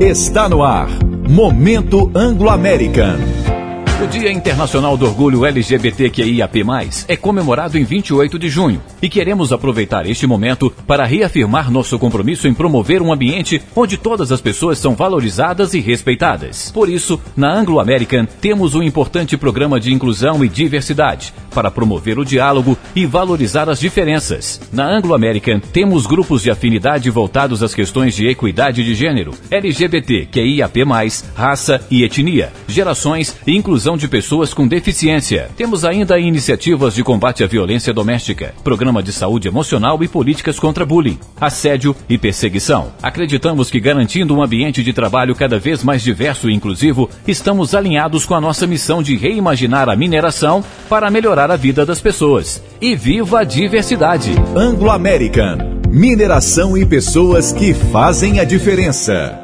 Está no ar. Momento Anglo-American. O Dia Internacional do Orgulho LGBTQIAP+, é comemorado em 28 de junho e queremos aproveitar este momento para reafirmar nosso compromisso em promover um ambiente onde todas as pessoas são valorizadas e respeitadas. Por isso, na Anglo American temos um importante programa de inclusão e diversidade para promover o diálogo e valorizar as diferenças. Na Anglo American temos grupos de afinidade voltados às questões de equidade de gênero, LGBTQIAP+, raça e etnia, gerações e inclusão inclusão de pessoas com deficiência. Temos ainda iniciativas de combate à violência doméstica, programa de saúde emocional e políticas contra bullying, assédio e perseguição. Acreditamos que garantindo um ambiente de trabalho cada vez mais diverso e inclusivo, estamos alinhados com a nossa missão de reimaginar a mineração para melhorar a vida das pessoas. E viva a diversidade! Anglo American. Mineração e pessoas que fazem a diferença.